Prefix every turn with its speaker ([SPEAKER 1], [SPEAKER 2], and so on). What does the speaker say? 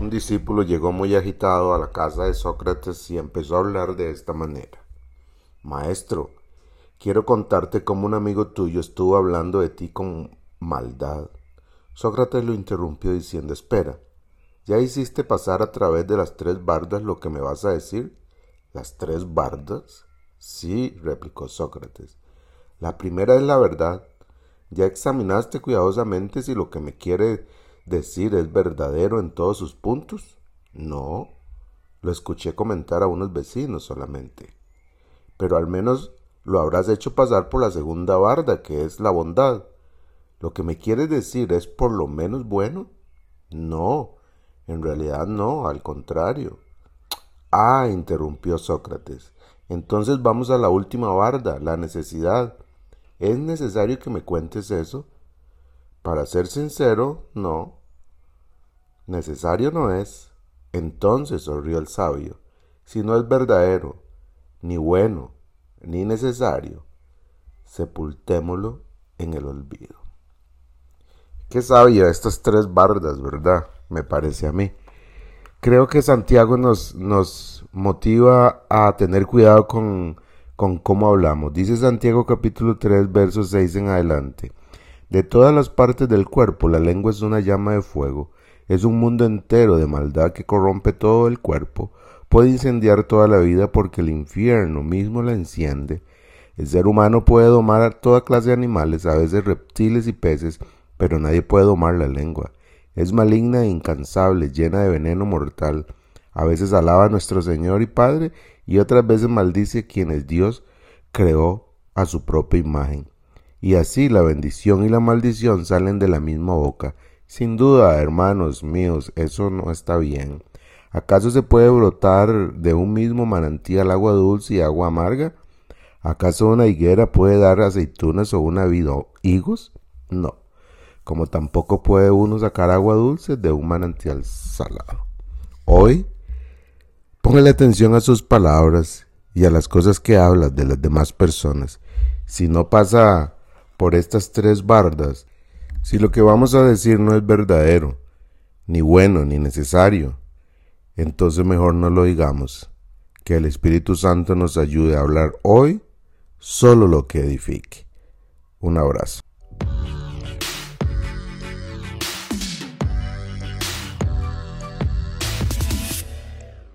[SPEAKER 1] un discípulo llegó muy agitado a la casa de Sócrates y empezó a hablar de esta manera. Maestro, quiero contarte cómo un amigo tuyo estuvo hablando de ti con maldad. Sócrates lo interrumpió diciendo, espera, ¿ya hiciste pasar a través de las tres bardas lo que me vas a decir? ¿Las tres bardas? Sí, replicó Sócrates. La primera es la verdad. ¿Ya examinaste cuidadosamente si lo que me quiere decir es verdadero en todos sus puntos? No, lo escuché comentar a unos vecinos solamente. Pero al menos lo habrás hecho pasar por la segunda barda, que es la bondad. ¿Lo que me quieres decir es por lo menos bueno? No, en realidad no, al contrario. Ah, interrumpió Sócrates. Entonces vamos a la última barda, la necesidad. ¿Es necesario que me cuentes eso? Para ser sincero, no. Necesario no es. Entonces, sonrió el sabio, si no es verdadero, ni bueno, ni necesario, sepultémoslo en el olvido. Qué sabia estas tres bardas, ¿verdad? Me parece a mí. Creo que Santiago nos, nos motiva a tener cuidado con, con cómo hablamos. Dice Santiago capítulo 3, versos 6 en adelante. De todas las partes del cuerpo, la lengua es una llama de fuego, es un mundo entero de maldad que corrompe todo el cuerpo, puede incendiar toda la vida porque el infierno mismo la enciende. El ser humano puede domar a toda clase de animales, a veces reptiles y peces, pero nadie puede domar la lengua. Es maligna e incansable, llena de veneno mortal. A veces alaba a nuestro Señor y Padre y otras veces maldice a quienes Dios creó a su propia imagen. Y así la bendición y la maldición salen de la misma boca. Sin duda, hermanos míos, eso no está bien. ¿Acaso se puede brotar de un mismo manantial agua dulce y agua amarga? ¿Acaso una higuera puede dar aceitunas o una vid higos? No, como tampoco puede uno sacar agua dulce de un manantial salado. Hoy, póngale atención a sus palabras y a las cosas que hablas de las demás personas. Si no pasa por estas tres bardas, si lo que vamos a decir no es verdadero, ni bueno, ni necesario, entonces mejor no lo digamos. Que el Espíritu Santo nos ayude a hablar hoy solo lo que edifique. Un abrazo.